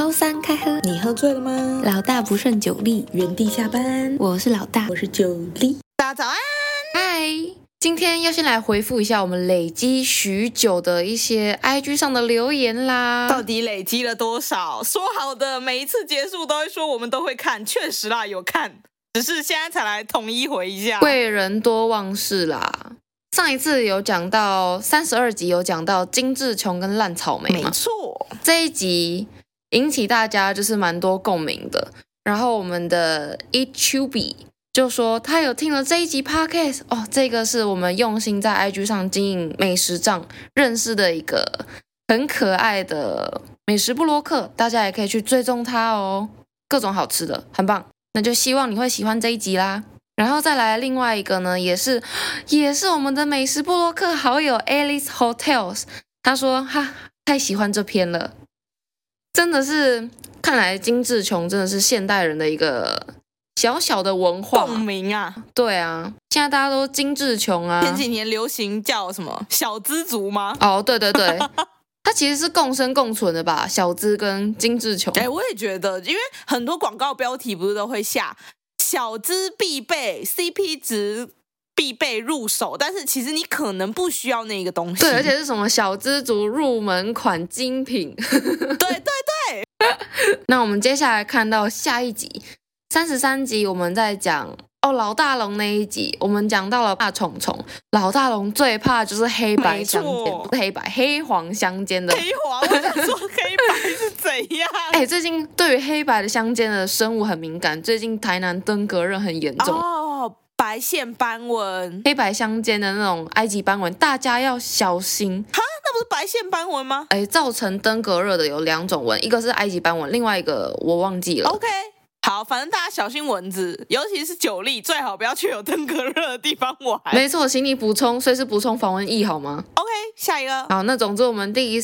周三开喝，你喝醉了吗？老大不胜酒力，原地下班。我是老大，我是酒力。大家早安，嗨！今天要先来回复一下我们累积许久的一些 IG 上的留言啦。到底累积了多少？说好的每一次结束都会说我们都会看，确实啦，有看，只是现在才来统一回一下。贵人多忘事啦。上一次有讲到三十二集，有讲到金志琼跟烂草莓嘛？没错，这一集引起大家就是蛮多共鸣的。然后我们的 Echubi 就说他有听了这一集 Podcast 哦，这个是我们用心在 IG 上经营美食账认识的一个很可爱的美食布洛克，大家也可以去追踪他哦，各种好吃的，很棒。那就希望你会喜欢这一集啦。然后再来另外一个呢，也是也是我们的美食布洛克好友 Alice Hotels，他说哈太喜欢这篇了，真的是看来金志琼真的是现代人的一个小小的文化共鸣啊，对啊，现在大家都精致穷啊，前几年流行叫什么小资族吗？哦，对对对，它其实是共生共存的吧，小资跟精致穷。哎，我也觉得，因为很多广告标题不是都会下。小资必备，CP 值必备入手，但是其实你可能不需要那个东西。对，而且是什么小资族入门款精品。对 对对。那我们接下来看到下一集三十三集，我们在讲。哦，老大龙那一集，我们讲到了怕虫虫。老大龙最怕就是黑白相间，不是黑白，黑黄相间的。黑黄，我想说黑白是怎样？哎，最近对于黑白的相间的生物很敏感，最近台南登革热很严重。哦，白线斑纹，黑白相间的那种埃及斑纹，大家要小心。哈，那不是白线斑纹吗？哎，造成登革热的有两种纹，一个是埃及斑纹，另外一个我忘记了。OK。好，反正大家小心蚊子，尤其是酒力，最好不要去有登革热的地方玩。没错，请你补充，随时补充防蚊液好吗？OK，下一个。好，那总之我们第一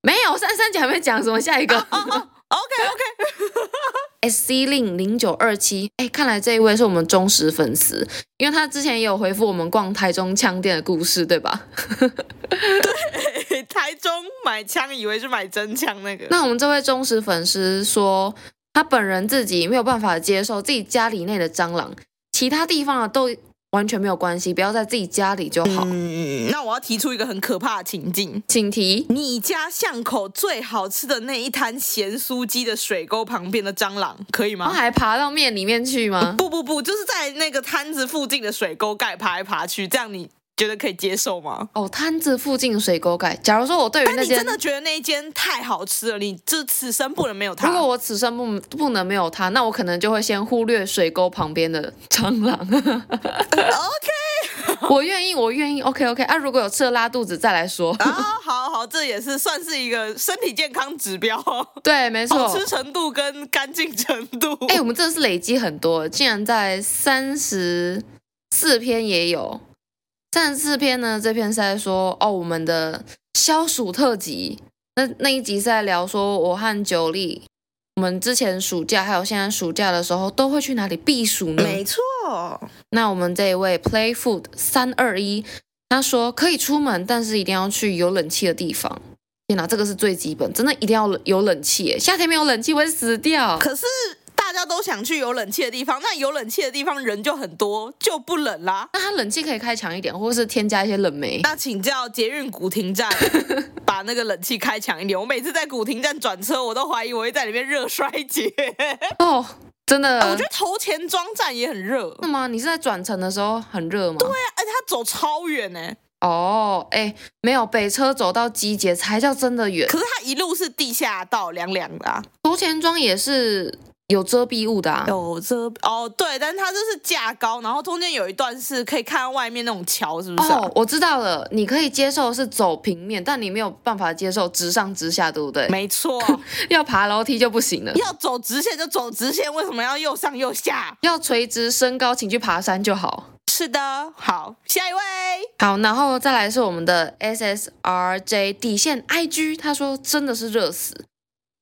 没有三三姐还没讲什么，下一个。Oh, oh, oh, OK OK。SC 令零九二七，哎，看来这一位是我们忠实粉丝，因为他之前也有回复我们逛台中枪店的故事，对吧？对，台中买枪以为是买真枪那个。那我们这位忠实粉丝说。他本人自己没有办法接受自己家里内的蟑螂，其他地方啊都完全没有关系，不要在自己家里就好。嗯，那我要提出一个很可怕的情境，请提。你家巷口最好吃的那一摊咸酥鸡的水沟旁边的蟑螂，可以吗？他还爬到面里面去吗？不不不，就是在那个摊子附近的水沟盖爬来爬去，这样你。觉得可以接受吗？哦，摊子附近水沟盖。假如说我对于那间，但你真的觉得那一间太好吃了，你这此生不能没有它。如果我此生不不能没有它，那我可能就会先忽略水沟旁边的蟑螂。OK，我愿意，我愿意。OK OK 啊，如果有吃了拉肚子再来说。啊，好好，这也是算是一个身体健康指标。对，没错，好吃程度跟干净程度。哎，我们真的是累积很多，竟然在三十四篇也有。三十四篇呢，这篇是在说哦，我们的消暑特辑。那那一集是在聊说，我和九力，我们之前暑假还有现在暑假的时候，都会去哪里避暑呢？没错。那我们这一位 Play Food 三二一，他说可以出门，但是一定要去有冷气的地方。天哪，这个是最基本，真的一定要有冷气。夏天没有冷气会死掉。可是。大家都想去有冷气的地方，那有冷气的地方人就很多，就不冷啦。那它冷气可以开强一点，或者是添加一些冷媒。那请叫捷运古亭站 把那个冷气开强一点。我每次在古亭站转车，我都怀疑我会在里面热衰竭。哦，真的？我觉得头前庄站也很热。是吗？你是在转乘的时候很热吗？对啊，而且它走超远呢。哦，哎，没有，北车走到机捷才叫真的远。可是它一路是地下道，凉凉的啊。头前庄也是。有遮蔽物的啊，有遮哦，对，但是它就是架高，然后中间有一段是可以看到外面那种桥，是不是？哦，我知道了，你可以接受是走平面，但你没有办法接受直上直下，对不对？没错，要爬楼梯就不行了。要走直线就走直线，为什么要又上又下？要垂直升高，请去爬山就好。是的，好，下一位，好，然后再来是我们的 SSRJ 底线 IG，他说真的是热死。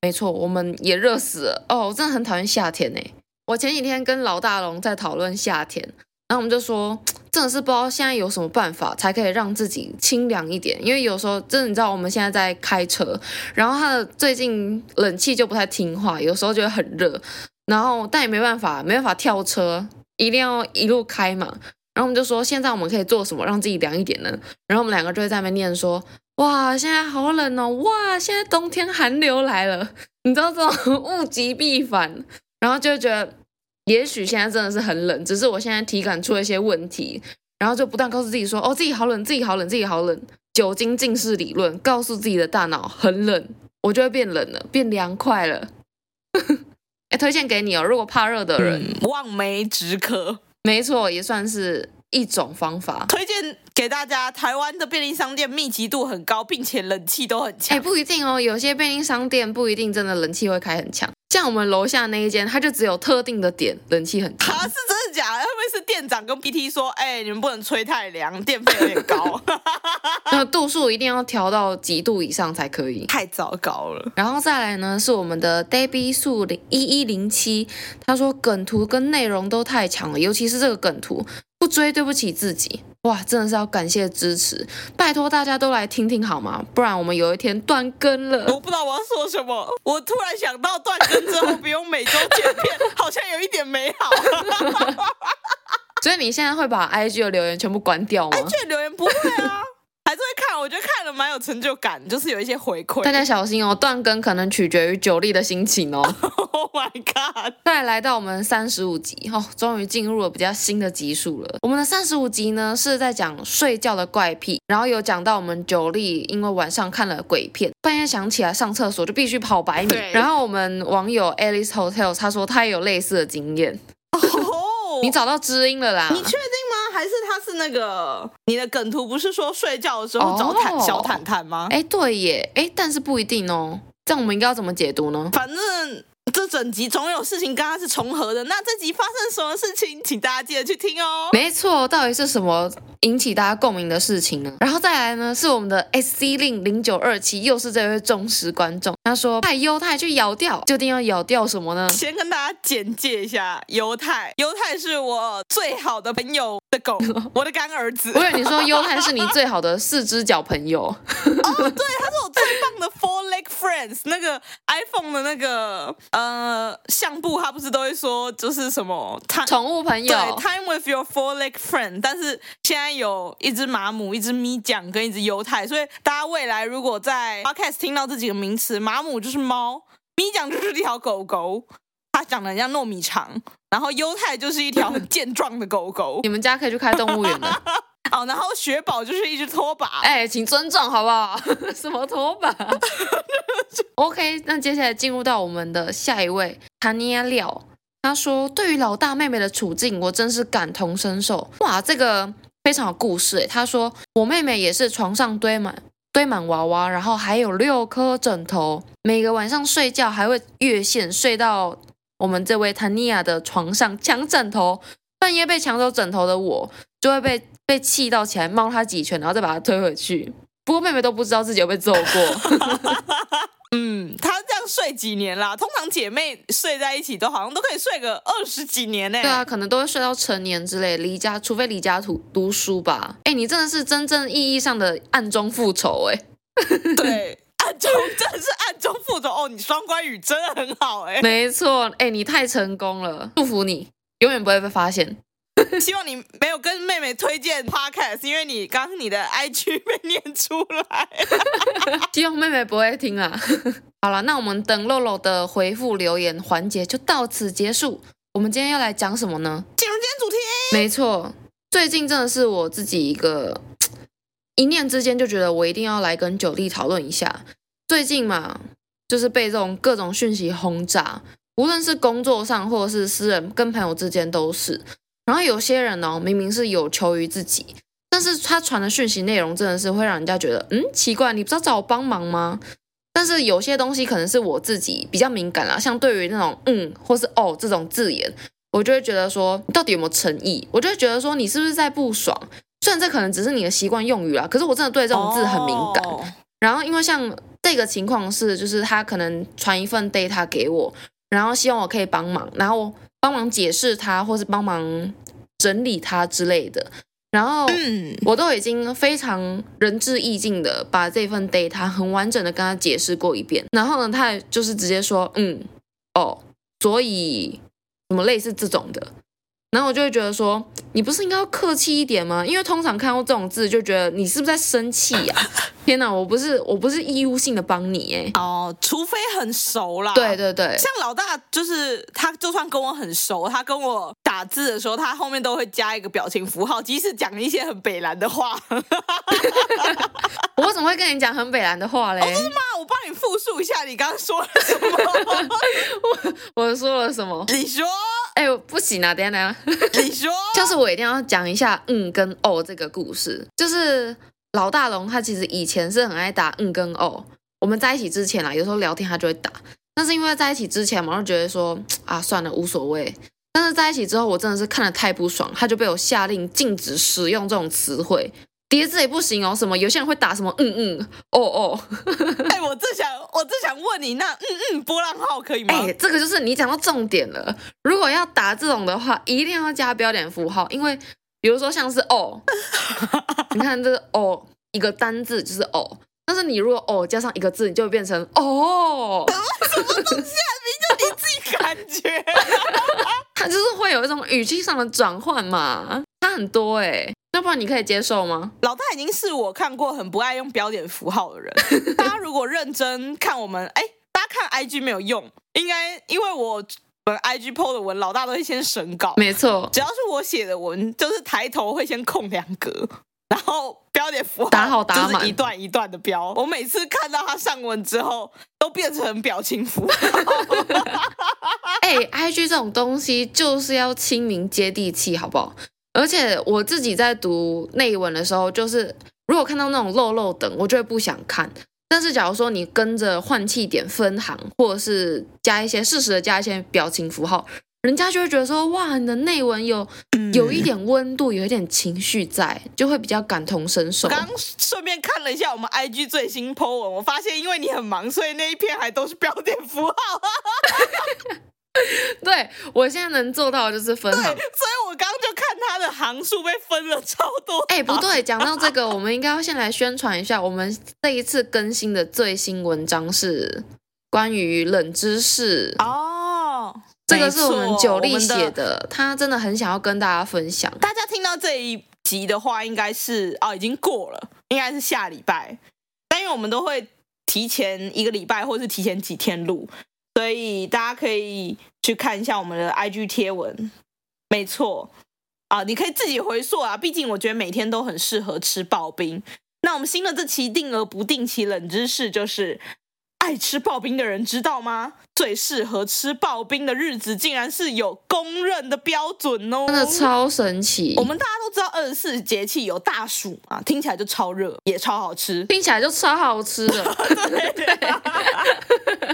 没错，我们也热死了哦！我真的很讨厌夏天呢。我前几天跟老大龙在讨论夏天，然后我们就说，真的是不知道现在有什么办法才可以让自己清凉一点。因为有时候真的你知道我们现在在开车，然后它的最近冷气就不太听话，有时候就会很热，然后但也没办法，没办法跳车，一定要一路开嘛。然后我们就说，现在我们可以做什么让自己凉一点呢？然后我们两个就会在那边念说：哇，现在好冷哦！哇，现在冬天寒流来了，你知道这种 物极必反，然后就觉得，也许现在真的是很冷，只是我现在体感出了一些问题，然后就不断告诉自己说：哦，自己好冷，自己好冷，自己好冷。酒精近视理论告诉自己的大脑很冷，我就会变冷了，变凉快了。哎，推荐给你哦，如果怕热的人，望梅止渴。没错，也算是一种方法。推荐给大家，台湾的便利商店密集度很高，并且冷气都很强。哎，不一定哦，有些便利商店不一定真的冷气会开很强。像我们楼下那一间，它就只有特定的点冷气很强。啊，是真的假的？会不会是店长跟 PT 说，哎，你们不能吹太凉，电费有点高。那度数一定要调到几度以上才可以，太糟糕了。然后再来呢，是我们的 Debbie 数零一一零七，他说梗图跟内容都太强了，尤其是这个梗图，不追对不起自己。哇，真的是要感谢支持，拜托大家都来听听好吗？不然我们有一天断更了。我不知道我要说什么，我突然想到断更之后不用每周见面，好像有一点美好。所以你现在会把 IG 的留言全部关掉吗？IG 的留言不会啊。还是会看，我觉得看了蛮有成就感，就是有一些回馈。大家小心哦，断更可能取决于九力的心情哦。Oh my god！再来到我们三十五集哦，终于进入了比较新的集数了。我们的三十五集呢是在讲睡觉的怪癖，然后有讲到我们九力因为晚上看了鬼片，半夜想起来上厕所就必须跑百米。然后我们网友 Alice Hotel 他说他也有类似的经验。哦，你找到知音了啦？你确定？还是他是那个你的梗图，不是说睡觉的时候找坦小毯毯吗？哎，对耶，哎，但是不一定哦。这样我们应该要怎么解读呢？反正。这整集总有事情跟它是重合的，那这集发生什么事情，请大家记得去听哦。没错，到底是什么引起大家共鸣的事情呢？然后再来呢，是我们的 SC 令零九二七，又是这位忠实观众，他说派犹太去咬掉，究竟要咬掉什么呢？先跟大家简介一下犹太，犹太是我最好的朋友的狗，我的干儿子。我以为你说优太是你最好的四只脚朋友。哦，对，他是我最棒的 four leg friends，那个 iPhone 的那个呃。呃，相簿他不是都会说就是什么宠物朋友，对，time with your four-leg friend。但是现在有一只马姆、一只咪酱跟一只犹太，所以大家未来如果在 podcast 听到这几个名词，马姆就是猫，咪酱就是一条狗狗，它长得很像糯米肠，然后犹太就是一条很 健壮的狗狗。你们家可以去开动物园了。好，然后雪宝就是一只拖把，哎，请尊重好不好？什么拖把？OK，那接下来进入到我们的下一位，塔尼亚廖，他说：“对于老大妹妹的处境，我真是感同身受。哇，这个非常有故事诶。”他说：“我妹妹也是床上堆满堆满娃娃，然后还有六颗枕头，每个晚上睡觉还会越线睡到我们这位塔尼亚的床上抢枕头，半夜被抢走枕头的我就会被。”被气到起来，猫他几拳，然后再把他推回去。不过妹妹都不知道自己有被揍过。嗯，她这样睡几年啦？通常姐妹睡在一起都好像都可以睡个二十几年呢。对啊，可能都会睡到成年之类，离家除非离家读读书吧。哎，你真的是真正意义上的暗中复仇哎。对，暗中真的是暗中复仇哦。你双关语真的很好哎。没错，哎，你太成功了，祝福你，永远不会被发现。希望你没有跟妹妹推荐 podcast，因为你刚刚你的 IG 被念出来。希望妹妹不会听啊。好了，那我们等露露的回复留言环节就到此结束。我们今天要来讲什么呢？进入今天主题。没错，最近真的是我自己一个一念之间就觉得我一定要来跟九力讨论一下。最近嘛，就是被这种各种讯息轰炸，无论是工作上或者是私人跟朋友之间都是。然后有些人呢，明明是有求于自己，但是他传的讯息内容真的是会让人家觉得，嗯，奇怪，你不知道找我帮忙吗？但是有些东西可能是我自己比较敏感啦，像对于那种嗯或是哦这种字眼，我就会觉得说，到底有没有诚意？我就会觉得说，你是不是在不爽？虽然这可能只是你的习惯用语啦，可是我真的对这种字很敏感。Oh. 然后因为像这个情况是，就是他可能传一份 data 给我，然后希望我可以帮忙，然后。帮忙解释他，或是帮忙整理他之类的。然后我都已经非常仁至义尽的把这份 data 很完整的跟他解释过一遍，然后呢，他也就是直接说，嗯，哦，所以什么类似这种的。然后我就会觉得说，你不是应该要客气一点吗？因为通常看到这种字，就觉得你是不是在生气呀、啊？天哪，我不是，我不是义务性的帮你哎。哦，除非很熟啦。对对对，像老大就是他，就算跟我很熟，他跟我打字的时候，他后面都会加一个表情符号，即使讲一些很北蓝的话。我怎么会跟你讲很北蓝的话嘞？不、哦、是吗？我帮你复述一下你刚刚说了什么。我我说了什么？你说。哎，不行啊！等下等下，你说，就是我我一定要讲一下“嗯”跟“哦”这个故事。就是老大龙他其实以前是很爱打“嗯”跟“哦”。我们在一起之前啊，有时候聊天他就会打。但是因为在一起之前嘛，我就觉得说 啊，算了，无所谓。但是在一起之后，我真的是看的太不爽，他就被我下令禁止使用这种词汇。叠字也不行哦，什么有些人会打什么嗯嗯哦哦，哎，我正想我正想问你，那嗯嗯波浪号可以吗？哎，这个就是你讲到重点了。如果要打这种的话，一定要加标点符号，因为比如说像是哦，你看这个哦，一个单字就是哦，但是你如果哦加上一个字，你就会变成哦，什么东西啊？明就你自己感觉，它就是会有一种语气上的转换嘛，它很多哎。要不然你可以接受吗？老大已经是我看过很不爱用标点符号的人。大家如果认真看我们，哎，大家看 IG 没有用，应该因为我本 IG PO 的文，老大都会先审稿。没错，只要是我写的文，就是抬头会先空两格，然后标点符号打好打满，就是一段一段的标。我每次看到他上文之后，都变成表情符号。哎，IG 这种东西就是要亲民接地气，好不好？而且我自己在读内文的时候，就是如果看到那种漏漏等，我就会不想看。但是假如说你跟着换气点分行，或者是加一些适时的加一些表情符号，人家就会觉得说，哇，你的内文有有一点温度，有一点情绪在，就会比较感同身受。刚顺便看了一下我们 IG 最新 po 文，我发现因为你很忙，所以那一篇还都是标点符号。对，我现在能做到的就是分行，所以我刚刚就看他的行数被分了超多。哎，不对，讲到这个，我们应该要先来宣传一下，我们这一次更新的最新文章是关于冷知识哦。这个是我们九力写的，他真的很想要跟大家分享。大家听到这一集的话，应该是哦已经过了，应该是下礼拜，但因为我们都会提前一个礼拜，或是提前几天录。所以大家可以去看一下我们的 IG 贴文，没错啊，你可以自己回溯啊。毕竟我觉得每天都很适合吃刨冰。那我们新的这期定额不定期冷知识就是。爱吃刨冰的人知道吗？最适合吃刨冰的日子，竟然是有公认的标准哦！真的超神奇。我们大家都知道二十四节气有大暑啊，听起来就超热，也超好吃，听起来就超好吃的。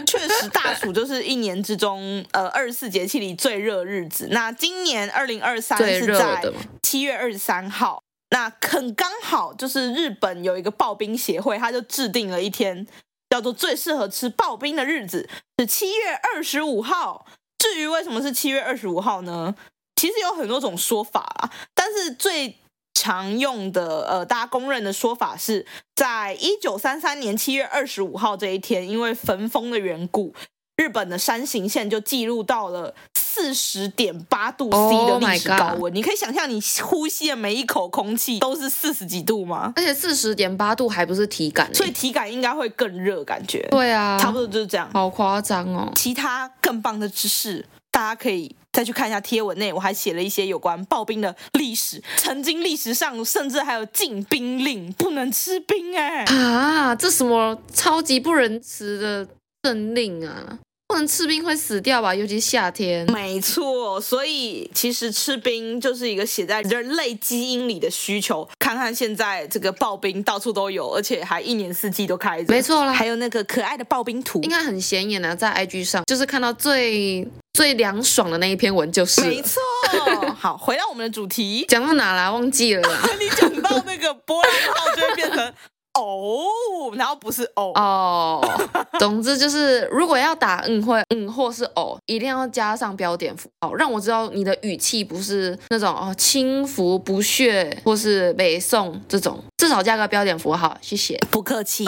确实，大暑就是一年之中呃二十四节气里最热日子。那今年二零二三是在七月二十三号，那很刚好就是日本有一个刨冰协会，他就制定了一天。叫做最适合吃刨冰的日子是七月二十五号。至于为什么是七月二十五号呢？其实有很多种说法啊，但是最常用的，呃，大家公认的说法是在一九三三年七月二十五号这一天，因为焚风的缘故。日本的山形县就记录到了四十点八度 C 的历史高温，oh、你可以想象你呼吸的每一口空气都是四十几度吗？而且四十点八度还不是体感，所以体感应该会更热，感觉。对啊，差不多就是这样。好夸张哦！其他更棒的知识，大家可以再去看一下贴文内，我还写了一些有关刨冰的历史。曾经历史上甚至还有禁冰令，不能吃冰哎！啊，这什么超级不仁慈的政令啊！不能吃冰会死掉吧？尤其夏天。没错，所以其实吃冰就是一个写在人类基因里的需求。看看现在这个刨冰到处都有，而且还一年四季都开着。没错啦，还有那个可爱的刨冰图，应该很显眼啊，在 IG 上就是看到最最凉爽的那一篇文就是。没错。好，回到我们的主题，讲到哪啦？忘记了啦。你讲到那个波浪号就会变成。哦，然后不是哦哦。总之就是，如果要打嗯或嗯或是哦，一定要加上标点符号，让我知道你的语气不是那种哦轻浮不屑或是北宋这种，至少加个标点符号，谢谢。不客气。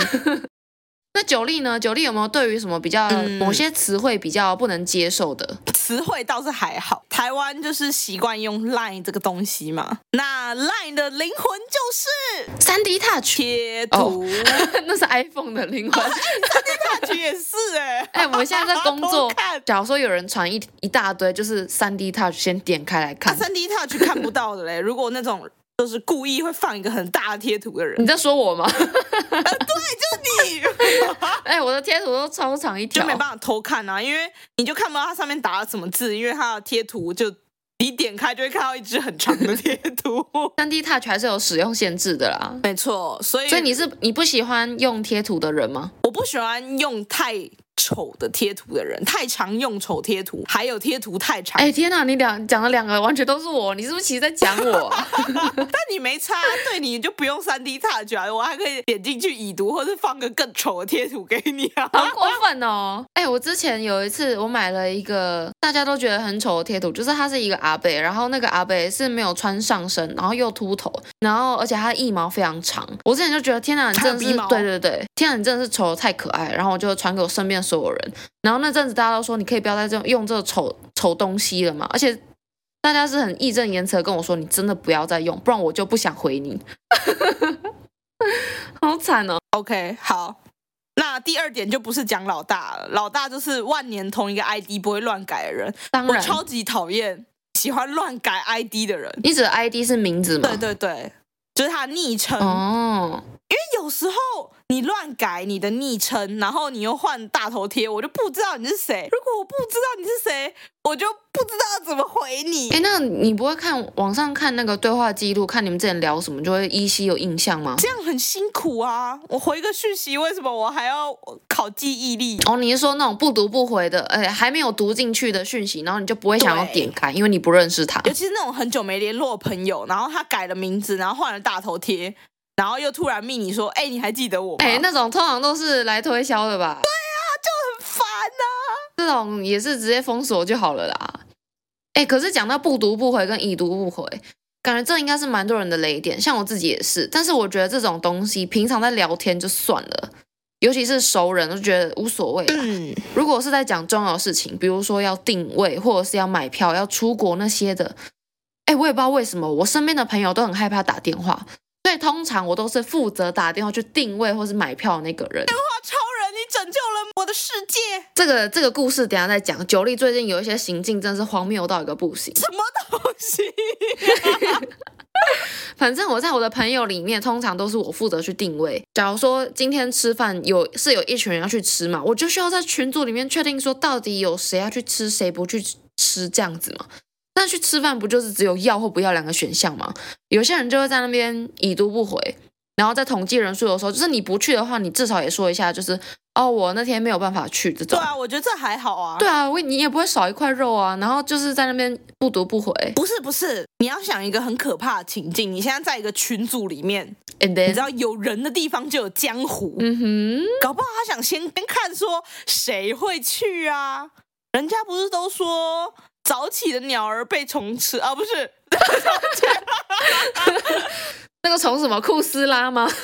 那九力呢？九力有没有对于什么比较某些词汇比较不能接受的？嗯、词汇倒是还好，台湾就是习惯用 Line 这个东西嘛。那 Line 的灵魂就是三 D Touch 贴图，哦、那是 iPhone 的灵魂。三 D Touch 也是哎、欸，哎，我们现在在工作，假如说有人传一一大堆，就是三 D Touch，先点开来看。三 D Touch 看不到的嘞，如果那种。就是故意会放一个很大的贴图的人，你在说我吗？呃、对，就是你。哎、欸，我的贴图都超长一条，就没办法偷看啊，因为你就看不到它上面打了什么字，因为它的贴图就你点开就会看到一只很长的贴图。三 D Touch 还是有使用限制的啦，没错，所以所以你是你不喜欢用贴图的人吗？我不喜欢用太。丑的贴图的人太常用丑贴图，还有贴图太长。哎天哪，你两讲了两个完全都是我，你是不是其实在讲我？但你没差，对你就不用三 D Touch 啊，我还可以点进去已读，或是放个更丑的贴图给你啊。好过分哦！哎，我之前有一次我买了一个大家都觉得很丑的贴图，就是它是一个阿贝，然后那个阿贝是没有穿上身，然后又秃头，然后而且它的腋毛非常长。我之前就觉得天哪，你真的是对对对，天哪，你真的是丑的太可爱，然后我就传给我身边。所有人，然后那阵子大家都说，你可以不要再这种用这个丑丑东西了嘛，而且大家是很义正言辞的跟我说，你真的不要再用，不然我就不想回你。好惨哦。OK，好，那第二点就不是讲老大了，老大就是万年同一个 ID 不会乱改的人。当然，我超级讨厌喜欢乱改 ID 的人。你指的 ID 是名字吗？对对对，就是他昵称哦。因为有时候你乱改你的昵称，然后你又换大头贴，我就不知道你是谁。如果我不知道你是谁，我就不知道怎么回你。哎，那你不会看网上看那个对话记录，看你们之前聊什么，就会依稀有印象吗？这样很辛苦啊！我回个讯息，为什么我还要考记忆力？哦，你是说那种不读不回的，哎，还没有读进去的讯息，然后你就不会想要点开，因为你不认识他。尤其是那种很久没联络的朋友，然后他改了名字，然后换了大头贴。然后又突然命你说，哎，你还记得我吗？哎，那种通常都是来推销的吧？对啊，就很烦呐、啊。这种也是直接封锁就好了啦。哎，可是讲到不读不回跟已读不回，感觉这应该是蛮多人的雷点，像我自己也是。但是我觉得这种东西平常在聊天就算了，尤其是熟人，我就觉得无所谓。嗯，如果是在讲重要的事情，比如说要定位或者是要买票、要出国那些的，哎，我也不知道为什么，我身边的朋友都很害怕打电话。所以通常我都是负责打电话去定位或是买票的那个人。电话超人，你拯救了我的世界。这个这个故事等下再讲。九力最近有一些行径，真是荒谬到一个不行。什么东西啊？反正我在我的朋友里面，通常都是我负责去定位。假如说今天吃饭有是有一群人要去吃嘛，我就需要在群组里面确定说到底有谁要去吃，谁不去吃这样子嘛。但去吃饭不就是只有要或不要两个选项吗？有些人就会在那边已读不回，然后在统计人数的时候，就是你不去的话，你至少也说一下，就是哦，我那天没有办法去这种。对啊，我觉得这还好啊。对啊，我你也不会少一块肉啊。然后就是在那边不读不回。不是不是，你要想一个很可怕的情境，你现在在一个群组里面，And then? 你知道有人的地方就有江湖。嗯哼，搞不好他想先先看说谁会去啊？人家不是都说。早起的鸟儿被虫吃啊，不是，那个虫什么库斯拉吗？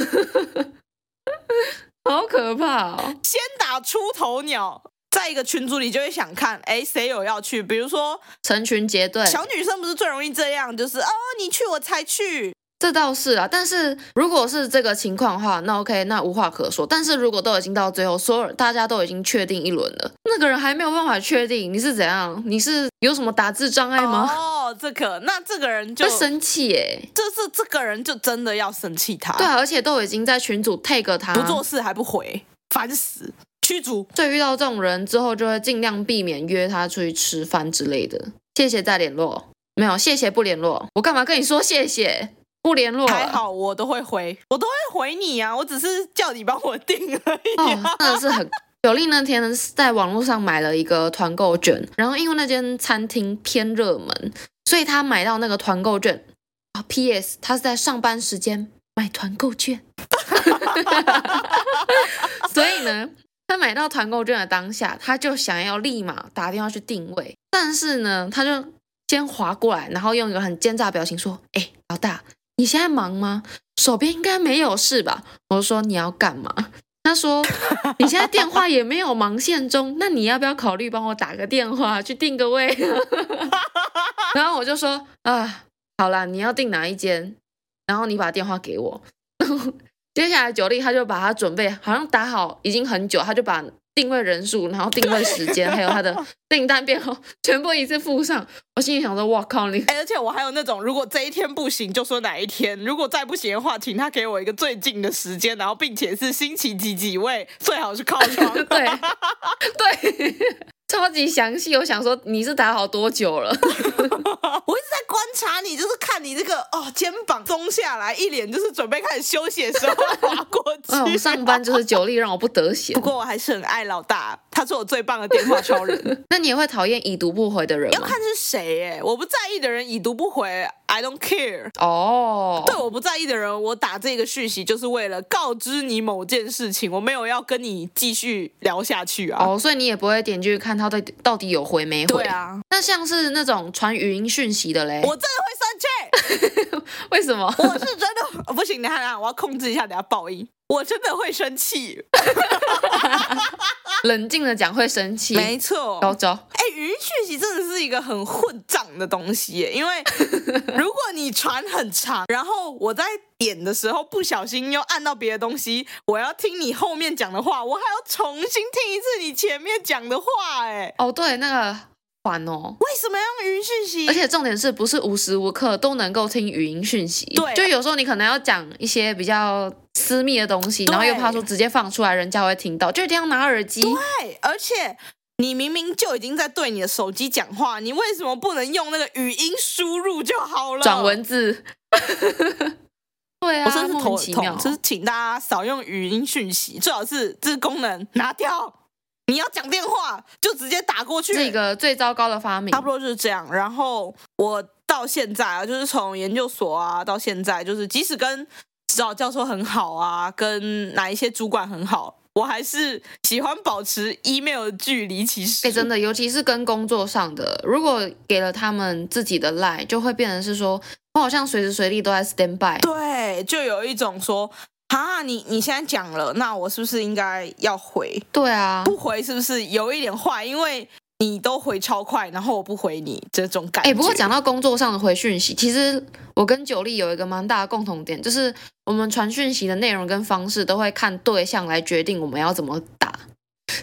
好可怕哦！先打出头鸟，在一个群组里就会想看，哎，谁有要去？比如说成群结队，小女生不是最容易这样，就是哦，你去我才去。这倒是啊，但是如果是这个情况的话，那 OK，那无话可说。但是如果都已经到最后，所有人大家都已经确定一轮了，那个人还没有办法确定，你是怎样？你是有什么打字障碍吗？哦，这个，那这个人就会生气耶，就是这个人就真的要生气他。对啊，而且都已经在群组 tag 他，不做事还不回，烦死，驱逐。所以遇到这种人之后，就会尽量避免约他出去吃饭之类的。谢谢再联络，没有，谢谢不联络。我干嘛跟你说谢谢？不联络还好，我都会回，我都会回你啊，我只是叫你帮我订而已，啊。哦，真的是很。九莉那天在网络上买了一个团购券，然后因为那间餐厅偏热门，所以他买到那个团购券。啊，P.S. 他是在上班时间买团购券。啊，所以呢，他买到团购券的当下，他就想要立马打电话去定位，但是呢，他就先划过来，然后用一个很奸诈的表情说：“哎，老大，你现在忙吗？手边应该没有事吧？”我说：“你要干嘛？”他说：“你现在电话也没有忙线中，那你要不要考虑帮我打个电话去订个位？” 然后我就说：“啊，好啦，你要订哪一间？然后你把电话给我。” 接下来九力他就把他准备好像打好已经很久，他就把。定位人数，然后定位时间，还有他的订单编号，全部一次附上。我心里想说：“哇靠你！”而且我还有那种，如果这一天不行，就说哪一天；如果再不行的话，请他给我一个最近的时间，然后并且是星期几几位，最好是靠窗。对 对。超级详细，我想说你是打好多久了？我一直在观察你，就是看你这个哦，肩膀松下来，一脸就是准备开始休息的时候 滑过去。嗯，上班就是久力让我不得闲。不过我还是很爱老大，他是我最棒的电话超人。那你也会讨厌已读不回的人吗？要看是谁哎，我不在意的人已读不回，I don't care。哦，对，我不在意的人，我打这个讯息就是为了告知你某件事情，我没有要跟你继续聊下去啊。哦，所以你也不会点进去看。他到底到底有回没回？对啊，那像是那种传语音讯息的嘞，我真的会生气。为什么？我是真的不行，等下，我要控制一下，等下爆音。我真的会生气。冷静的讲会生气，没错。高招。哎，语音讯息真的是一个很混账的东西耶，因为 如果你传很长，然后我在点的时候不小心又按到别的东西，我要听你后面讲的话，我还要重新听一次你前面讲的话，哎。哦，对，那个。烦哦，为什么要用语音讯息？而且重点是不是无时无刻都能够听语音讯息？对，就有时候你可能要讲一些比较私密的东西，然后又怕说直接放出来人家会听到，就一定要拿耳机。对，而且你明明就已经在对你的手机讲话，你为什么不能用那个语音输入就好了？转文字。对啊，我真是头痛，就是请大家少用语音讯息，最好是这个功能拿掉。你要讲电话就直接打过去，这个最糟糕的发明，差不多就是这样。然后我到现在啊，就是从研究所啊到现在，就是即使跟指导教授很好啊，跟哪一些主管很好，我还是喜欢保持 email 的距离。其实，哎，真的，尤其是跟工作上的，如果给了他们自己的 line，就会变成是说，我好像随时随地都在 stand by。对，就有一种说。啊，你你现在讲了，那我是不是应该要回？对啊，不回是不是有一点坏？因为你都回超快，然后我不回你这种感觉。哎，不过讲到工作上的回讯息，其实我跟九力有一个蛮大的共同点，就是我们传讯息的内容跟方式都会看对象来决定我们要怎么打。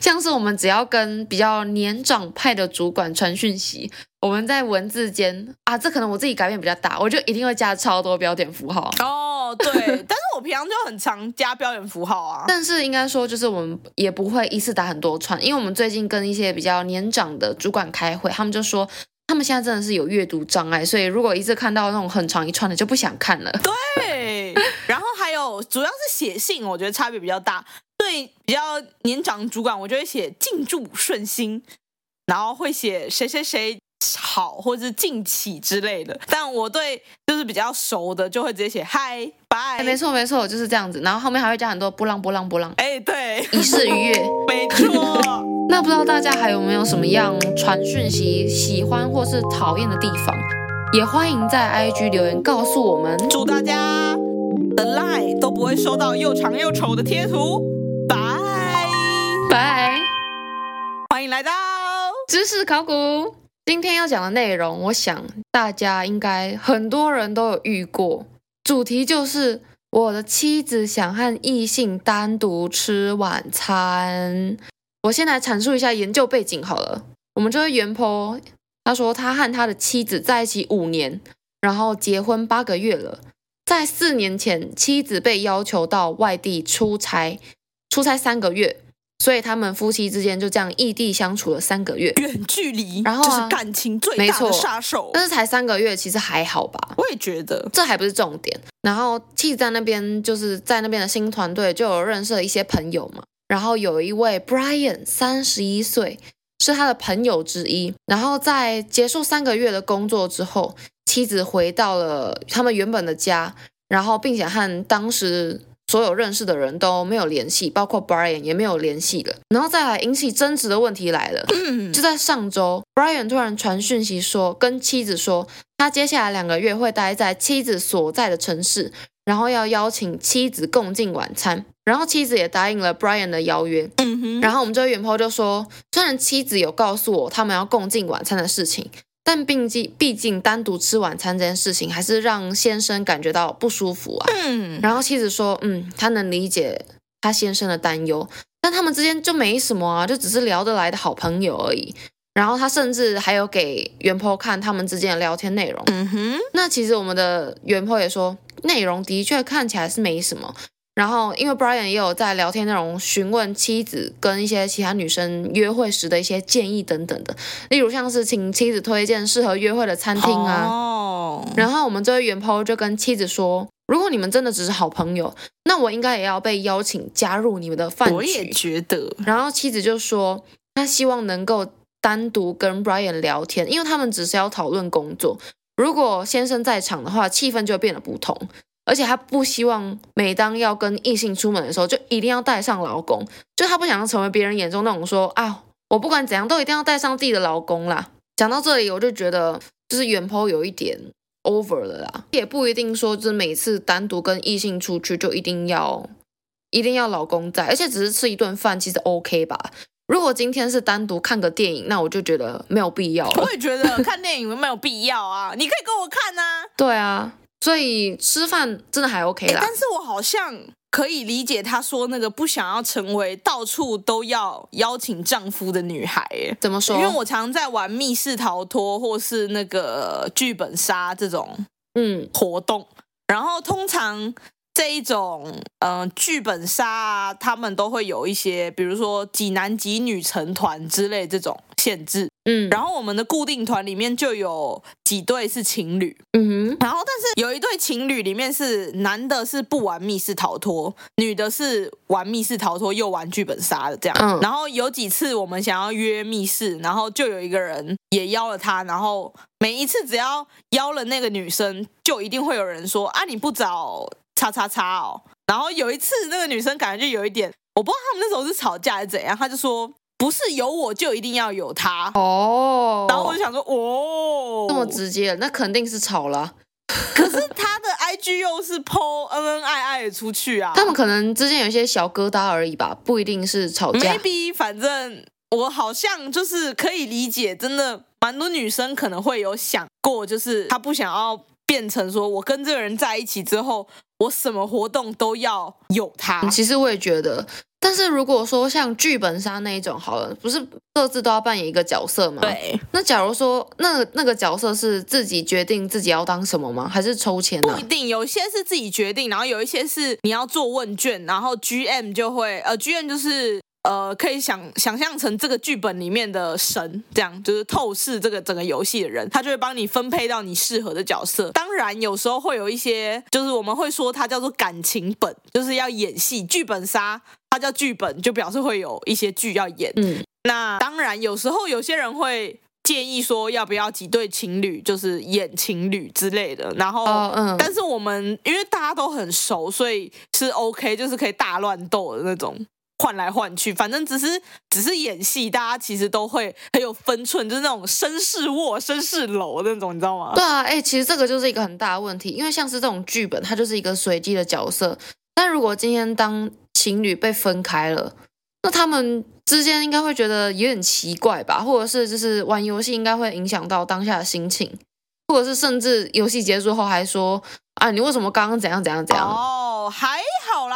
像是我们只要跟比较年长派的主管传讯息，我们在文字间啊，这可能我自己改变比较大，我就一定会加超多标点符号。哦，对，但是我平常就很常加标点符号啊。但是应该说，就是我们也不会一次打很多串，因为我们最近跟一些比较年长的主管开会，他们就说他们现在真的是有阅读障碍，所以如果一次看到那种很长一串的，就不想看了。对，然后还有主要是写信，我觉得差别比较大。对比较年长主管，我就会写“敬祝顺心”，然后会写“谁谁谁好”或者是“敬启”之类的。但我对就是比较熟的，就会直接写“嗨拜”。没错没错，就是这样子。然后后面还会加很多波浪波浪波浪。哎，对，以示愉悦。没错。那不知道大家还有没有什么样传讯息喜欢或是讨厌的地方？也欢迎在 IG 留言告诉我们。祝大家的 LINE 都不会收到又长又丑的贴图。拜，欢迎来到知识考古。今天要讲的内容，我想大家应该很多人都有遇过。主题就是我的妻子想和异性单独吃晚餐。我先来阐述一下研究背景好了。我们这位原 po 他说他和他的妻子在一起五年，然后结婚八个月了。在四年前，妻子被要求到外地出差，出差三个月。所以他们夫妻之间就这样异地相处了三个月，远距离，然后、啊、就是感情最大的杀手。但是才三个月，其实还好吧？我也觉得，这还不是重点。然后妻子在那边，就是在那边的新团队就有认识了一些朋友嘛。然后有一位 Brian，三十一岁，是他的朋友之一。然后在结束三个月的工作之后，妻子回到了他们原本的家，然后并且和当时所有认识的人都没有联系，包括 Brian 也没有联系了。然后再来引起争执的问题来了，就在上周，Brian 突然传讯息说，跟妻子说，他接下来两个月会待在妻子所在的城市，然后要邀请妻子共进晚餐。然后妻子也答应了 Brian 的邀约。然后我们这位原 po 就说，虽然妻子有告诉我他们要共进晚餐的事情。但毕竟，毕竟单独吃晚餐这件事情，还是让先生感觉到不舒服啊。嗯，然后妻子说，嗯，他能理解他先生的担忧，但他们之间就没什么啊，就只是聊得来的好朋友而已。然后他甚至还有给原 po 看他们之间的聊天内容。嗯哼，那其实我们的原 po 也说，内容的确看起来是没什么。然后，因为 Brian 也有在聊天内容询问妻子跟一些其他女生约会时的一些建议等等的，例如像是请妻子推荐适合约会的餐厅啊。Oh. 然后我们这位原 po 就跟妻子说，如果你们真的只是好朋友，那我应该也要被邀请加入你们的饭局。我也觉得。然后妻子就说，她希望能够单独跟 Brian 聊天，因为他们只是要讨论工作。如果先生在场的话，气氛就会变得不同。而且她不希望每当要跟异性出门的时候，就一定要带上老公，就她不想要成为别人眼中那种说啊，我不管怎样都一定要带上自己的老公啦。讲到这里，我就觉得就是原 po 有一点 over 了啦，也不一定说就是每次单独跟异性出去就一定要一定要老公在，而且只是吃一顿饭其实 OK 吧。如果今天是单独看个电影，那我就觉得没有必要了。我也觉得看电影没有必要啊，你可以跟我看啊。对啊。所以吃饭真的还 OK 啦，但是我好像可以理解她说那个不想要成为到处都要邀请丈夫的女孩，哎，怎么说？因为我常在玩密室逃脱或是那个剧本杀这种嗯活动，嗯、然后通常。这一种嗯、呃、剧本杀啊，他们都会有一些，比如说几男几女成团之类这种限制。嗯，然后我们的固定团里面就有几对是情侣。嗯哼，然后但是有一对情侣里面是男的是不玩密室逃脱，女的是玩密室逃脱又玩剧本杀的这样。嗯，然后有几次我们想要约密室，然后就有一个人也邀了他，然后每一次只要邀了那个女生，就一定会有人说啊，你不找。叉叉叉哦，然后有一次那个女生感觉就有一点，我不知道他们那时候是吵架还是怎样，她就说不是有我就一定要有他哦，然后我就想说哦，这么直接，那肯定是吵了。可是他的 IG 又是 po 恩恩爱爱的出去啊，他们可能之间有一些小疙瘩而已吧，不一定是吵架。Maybe 反正我好像就是可以理解，真的蛮多女生可能会有想过，就是她不想要。变成说，我跟这个人在一起之后，我什么活动都要有他。其实我也觉得，但是如果说像剧本杀那一种，好了，不是各自都要扮演一个角色吗？对。那假如说，那那个角色是自己决定自己要当什么吗？还是抽签呢？不一定，有一些是自己决定，然后有一些是你要做问卷，然后 GM 就会，呃，GM 就是。呃，可以想想象成这个剧本里面的神，这样就是透视这个整个游戏的人，他就会帮你分配到你适合的角色。当然，有时候会有一些，就是我们会说它叫做感情本，就是要演戏。剧本杀它叫剧本，就表示会有一些剧要演。嗯，那当然，有时候有些人会建议说，要不要几对情侣，就是演情侣之类的。然后，哦，嗯，但是我们因为大家都很熟，所以是 OK，就是可以大乱斗的那种。换来换去，反正只是只是演戏，大家其实都会很有分寸，就是那种绅士卧、绅士楼那种，你知道吗？对啊，哎、欸，其实这个就是一个很大的问题，因为像是这种剧本，它就是一个随机的角色。但如果今天当情侣被分开了，那他们之间应该会觉得有点奇怪吧？或者是就是玩游戏应该会影响到当下的心情，或者是甚至游戏结束后还说啊，你为什么刚刚怎样怎样怎样？哦，还。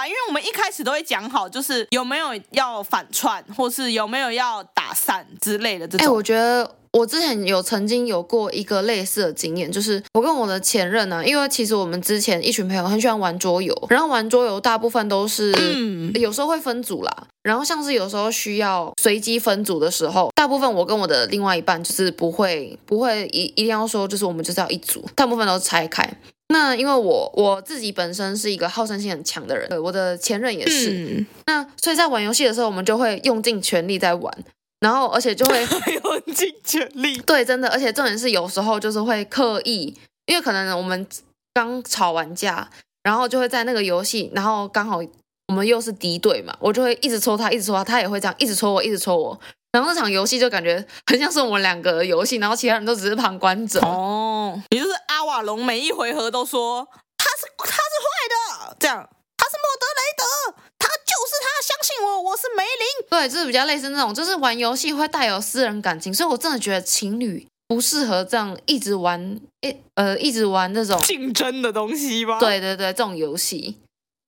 因为我们一开始都会讲好，就是有没有要反串，或是有没有要打散之类的这种。哎，我觉得我之前有曾经有过一个类似的经验，就是我跟我的前任呢、啊，因为其实我们之前一群朋友很喜欢玩桌游，然后玩桌游大部分都是、嗯、有时候会分组啦，然后像是有时候需要随机分组的时候，大部分我跟我的另外一半就是不会不会一一定要说就是我们就是要一组，大部分都是拆开。那因为我我自己本身是一个好胜心很强的人，对，我的前任也是。嗯、那所以在玩游戏的时候，我们就会用尽全力在玩，然后而且就会 用尽全力。对，真的，而且重点是有时候就是会刻意，因为可能我们刚吵完架，然后就会在那个游戏，然后刚好我们又是敌对嘛，我就会一直戳他，一直戳他，他也会这样一直戳我，一直戳我。然后那场游戏就感觉很像是我们两个的游戏，然后其他人都只是旁观者。哦，也就是阿瓦隆每一回合都说他是他是坏的，这样他是莫德雷德，他就是他，相信我，我是梅林。对，就是比较类似那种，就是玩游戏会带有私人感情，所以我真的觉得情侣不适合这样一直玩，一呃一直玩这种竞争的东西吧。对对对，这种游戏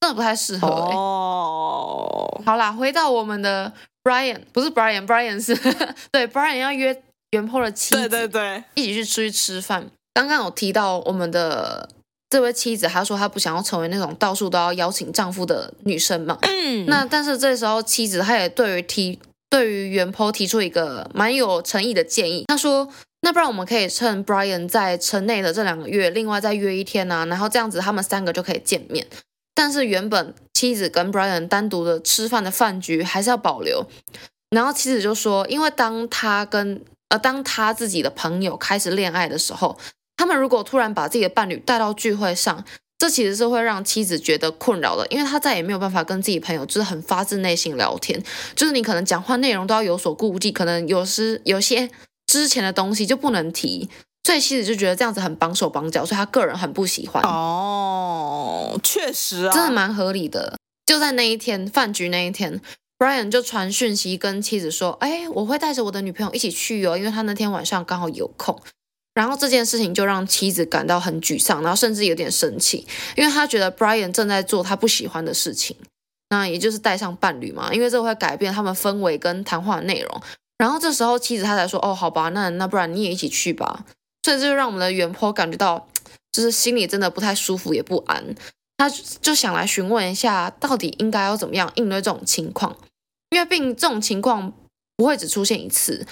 真的不太适合、欸。哦，好啦，回到我们的。Brian 不是 Brian，Brian 是 对 Brian 要约原 po 的妻子，对对对，一起去出去吃饭。刚刚有提到我们的这位妻子，她说她不想要成为那种到处都要邀请丈夫的女生嘛。嗯，那但是这时候妻子她也对于提对于原 po 提出一个蛮有诚意的建议，她说：“那不然我们可以趁 Brian 在城内的这两个月，另外再约一天啊，然后这样子他们三个就可以见面。”但是原本妻子跟 Brian 单独的吃饭的饭局还是要保留。然后妻子就说，因为当他跟呃当他自己的朋友开始恋爱的时候，他们如果突然把自己的伴侣带到聚会上，这其实是会让妻子觉得困扰的，因为他再也没有办法跟自己朋友就是很发自内心聊天，就是你可能讲话内容都要有所顾忌，可能有时有些之前的东西就不能提。所以妻子就觉得这样子很绑手绑脚，所以他个人很不喜欢。哦，确实啊，真的蛮合理的。就在那一天饭局那一天，Brian 就传讯息跟妻子说：“哎，我会带着我的女朋友一起去哦，因为他那天晚上刚好有空。”然后这件事情就让妻子感到很沮丧，然后甚至有点生气，因为他觉得 Brian 正在做他不喜欢的事情，那也就是带上伴侣嘛，因为这会改变他们氛围跟谈话内容。然后这时候妻子她才说：“哦，好吧，那那不然你也一起去吧。”所以这就让我们的原 po 感觉到，就是心里真的不太舒服，也不安。他就想来询问一下，到底应该要怎么样应对这种情况？因为毕竟这种情况不会只出现一次。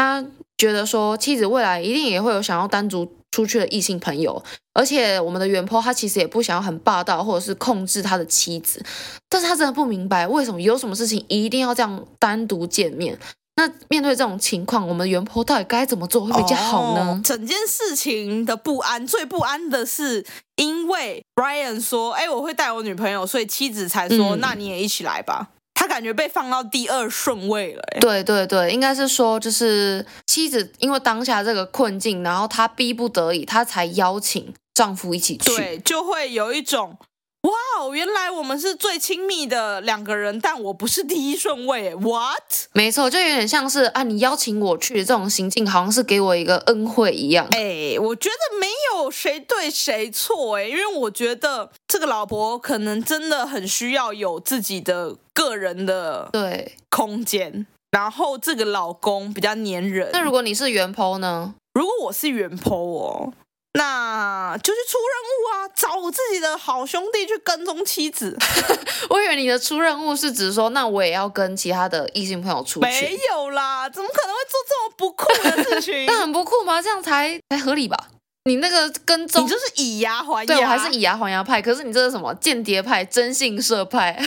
他觉得说，妻子未来一定也会有想要单独出去的异性朋友，而且我们的原 po 他其实也不想要很霸道或者是控制他的妻子，但是他真的不明白为什么有什么事情一定要这样单独见面。那面对这种情况，我们原 po 到底该怎么做会比较好呢？Oh, 整件事情的不安，最不安的是因为 Brian 说：“哎，我会带我女朋友，所以妻子才说，嗯、那你也一起来吧。”他感觉被放到第二顺位了。对对对，应该是说，就是妻子因为当下这个困境，然后她逼不得已，她才邀请丈夫一起去，对，就会有一种。哇哦，原来我们是最亲密的两个人，但我不是第一顺位。What？没错，就有点像是啊，你邀请我去的这种行径，好像是给我一个恩惠一样。哎，我觉得没有谁对谁错哎，因为我觉得这个老婆可能真的很需要有自己的个人的对空间，然后这个老公比较粘人。那如果你是原 po 呢？如果我是原 po 哦。那就去出任务啊，找我自己的好兄弟去跟踪妻子。我以为你的出任务是指说，那我也要跟其他的异性朋友出去。没有啦，怎么可能会做这么不酷的事情？那很不酷吗？这样才才合理吧？你那个跟踪，你就是以牙还牙。对，我还是以牙还牙派。可是你这是什么间谍派、征信社派？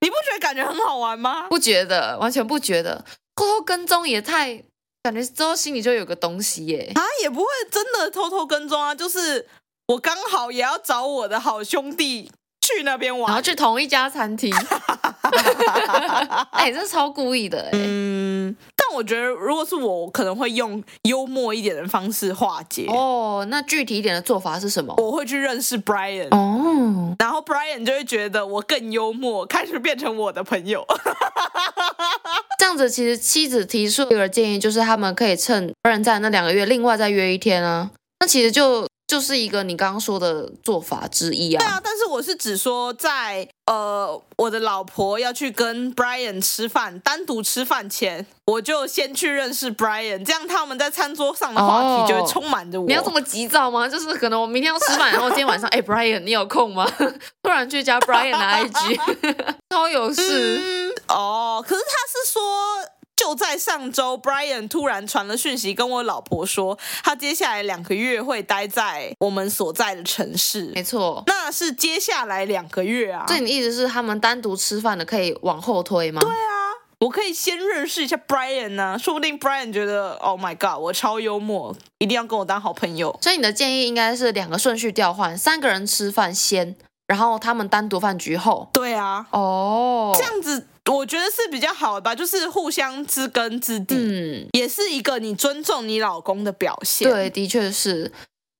你不觉得感觉很好玩吗？不觉得，完全不觉得。偷偷跟踪也太……感觉之后心里就有个东西耶，啊，也不会真的偷偷跟踪啊，就是我刚好也要找我的好兄弟去那边玩，然后去同一家餐厅，哎，这是超故意的哎，嗯，但我觉得如果是我，我可能会用幽默一点的方式化解。哦，那具体一点的做法是什么？我会去认识 Brian，哦，然后 Brian 就会觉得我更幽默，开始变成我的朋友。这样子，其实妻子提出一个建议，就是他们可以趁不然在那两个月，另外再约一天啊。那其实就就是一个你刚刚说的做法之一啊。对啊，但是我是指说在，在呃我的老婆要去跟 Brian 吃饭，单独吃饭前，我就先去认识 Brian，这样他们在餐桌上的话题就会充满着我。哦。你要这么急躁吗？就是可能我明天要吃饭，然后今天晚上，哎，Brian，你有空吗？突然去加 Brian 的 IG，超有事。嗯哦，可是他是说，就在上周，Brian 突然传了讯息跟我老婆说，他接下来两个月会待在我们所在的城市。没错，那是接下来两个月啊。所以你的意思是，他们单独吃饭的可以往后推吗？对啊，我可以先认识一下 Brian 呢、啊，说不定 Brian 觉得 Oh my God，我超幽默，一定要跟我当好朋友。所以你的建议应该是两个顺序调换，三个人吃饭先，然后他们单独饭局后。对啊，哦，这样子我觉得是比较好的吧，就是互相知根知底，嗯，也是一个你尊重你老公的表现。对，的确是。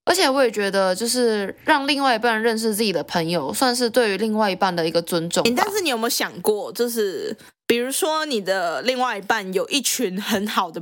而且我也觉得，就是让另外一半认识自己的朋友，算是对于另外一半的一个尊重。但是你有没有想过，就是比如说你的另外一半有一群很好的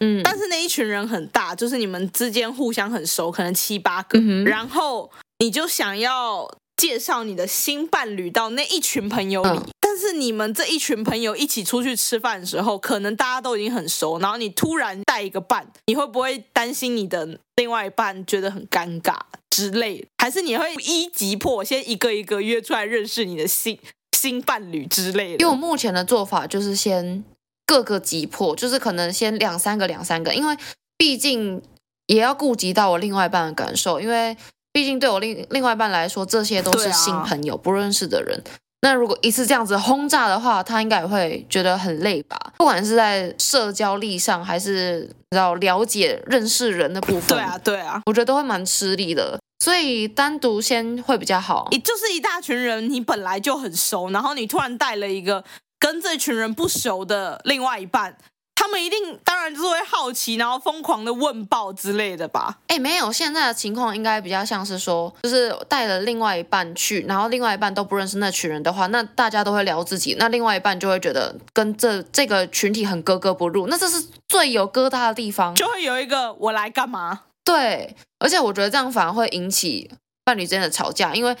嗯，但是那一群人很大，就是你们之间互相很熟，可能七八个，嗯、然后你就想要介绍你的新伴侣到那一群朋友里。嗯但是你们这一群朋友一起出去吃饭的时候，可能大家都已经很熟，然后你突然带一个伴，你会不会担心你的另外一半觉得很尴尬之类的？还是你会一急迫，先一个一个约出来认识你的新新伴侣之类的？因为我目前的做法就是先各个急迫，就是可能先两三个两三个，因为毕竟也要顾及到我另外一半的感受，因为毕竟对我另另外一半来说，这些都是新朋友，不认识的人。那如果一次这样子轰炸的话，他应该也会觉得很累吧？不管是在社交力上，还是要了解认识人的部分，对啊，对啊，我觉得都会蛮吃力的。所以单独先会比较好。你就是一大群人，你本来就很熟，然后你突然带了一个跟这群人不熟的另外一半。他们一定当然就是会好奇，然后疯狂的问报之类的吧？哎，没有，现在的情况应该比较像是说，就是带了另外一半去，然后另外一半都不认识那群人的话，那大家都会聊自己，那另外一半就会觉得跟这这个群体很格格不入，那这是最有疙瘩的地方，就会有一个我来干嘛？对，而且我觉得这样反而会引起伴侣之间的吵架，因为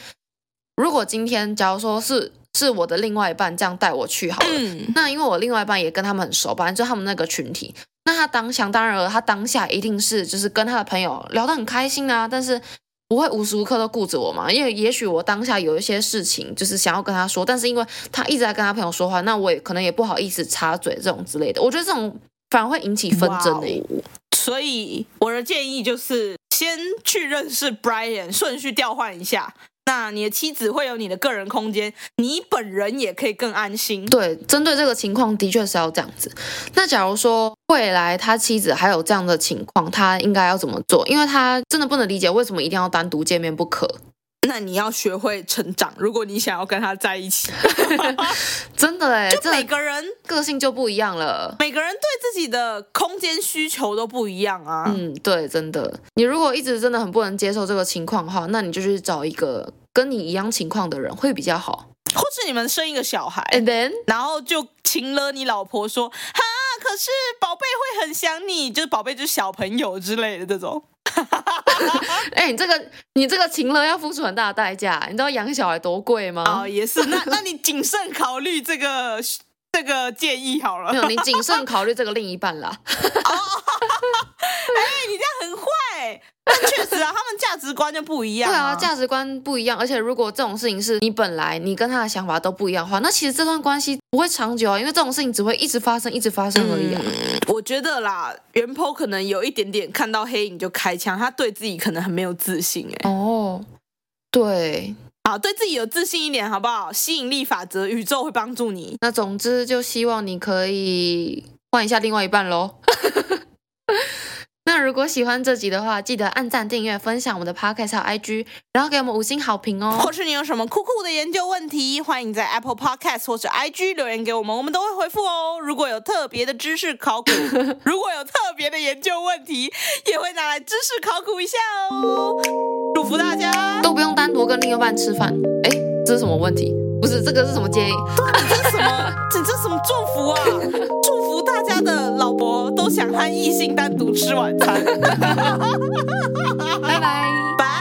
如果今天假如说是。是我的另外一半这样带我去好了，嗯，那因为我另外一半也跟他们很熟，反正就他们那个群体，那他当想当然了，他当下一定是就是跟他的朋友聊得很开心啊，但是不会无时无刻都顾着我嘛，因为也许我当下有一些事情就是想要跟他说，但是因为他一直在跟他朋友说话，那我也可能也不好意思插嘴这种之类的，我觉得这种反而会引起纷争的。所以我的建议就是先去认识 Brian，顺序调换一下。那你的妻子会有你的个人空间，你本人也可以更安心。对，针对这个情况，的确是要这样子。那假如说未来他妻子还有这样的情况，他应该要怎么做？因为他真的不能理解为什么一定要单独见面不可。那你要学会成长，如果你想要跟他在一起，真的哎，就每个人个性就不一样了，每个人对自己的空间需求都不一样啊。嗯，对，真的。你如果一直真的很不能接受这个情况的话，那你就去找一个跟你一样情况的人会比较好，或是你们生一个小孩，And then? 然后就亲了你老婆说，哈，可是宝贝会很想你，就是宝贝就是小朋友之类的这种。哎、欸，你这个你这个情了要付出很大的代价，你知道养小孩多贵吗？哦，也是，那 那你谨慎考虑这个这个建议好了。没有，你谨慎 考虑这个另一半啦。哎、欸，你这样很坏。但确实啊，他们价值观就不一样。对啊，价值观不一样，而且如果这种事情是你本来你跟他的想法都不一样的话，那其实这段关系不会长久啊，因为这种事情只会一直发生，一直发生而已啊。嗯、我觉得啦，原 po 可能有一点点看到黑影就开枪，他对自己可能很没有自信哎。哦，对，好，对自己有自信一点好不好？吸引力法则，宇宙会帮助你。那总之就希望你可以换一下另外一半喽。那如果喜欢这集的话，记得按赞、订阅、分享我们的 Podcast 和 IG，然后给我们五星好评哦。或是你有什么酷酷的研究问题，欢迎在 Apple Podcast 或者 IG 留言给我们，我们都会回复哦。如果有特别的知识考古，如果有特别的研究问题，也会拿来知识考古一下哦。祝福大家都不用单独跟另一半吃饭。哎，这是什么问题？不是，这个是什么建议？对，这是什么？这这是什么祝福啊？祝福大家的老婆都想和异性单独吃晚餐。拜拜。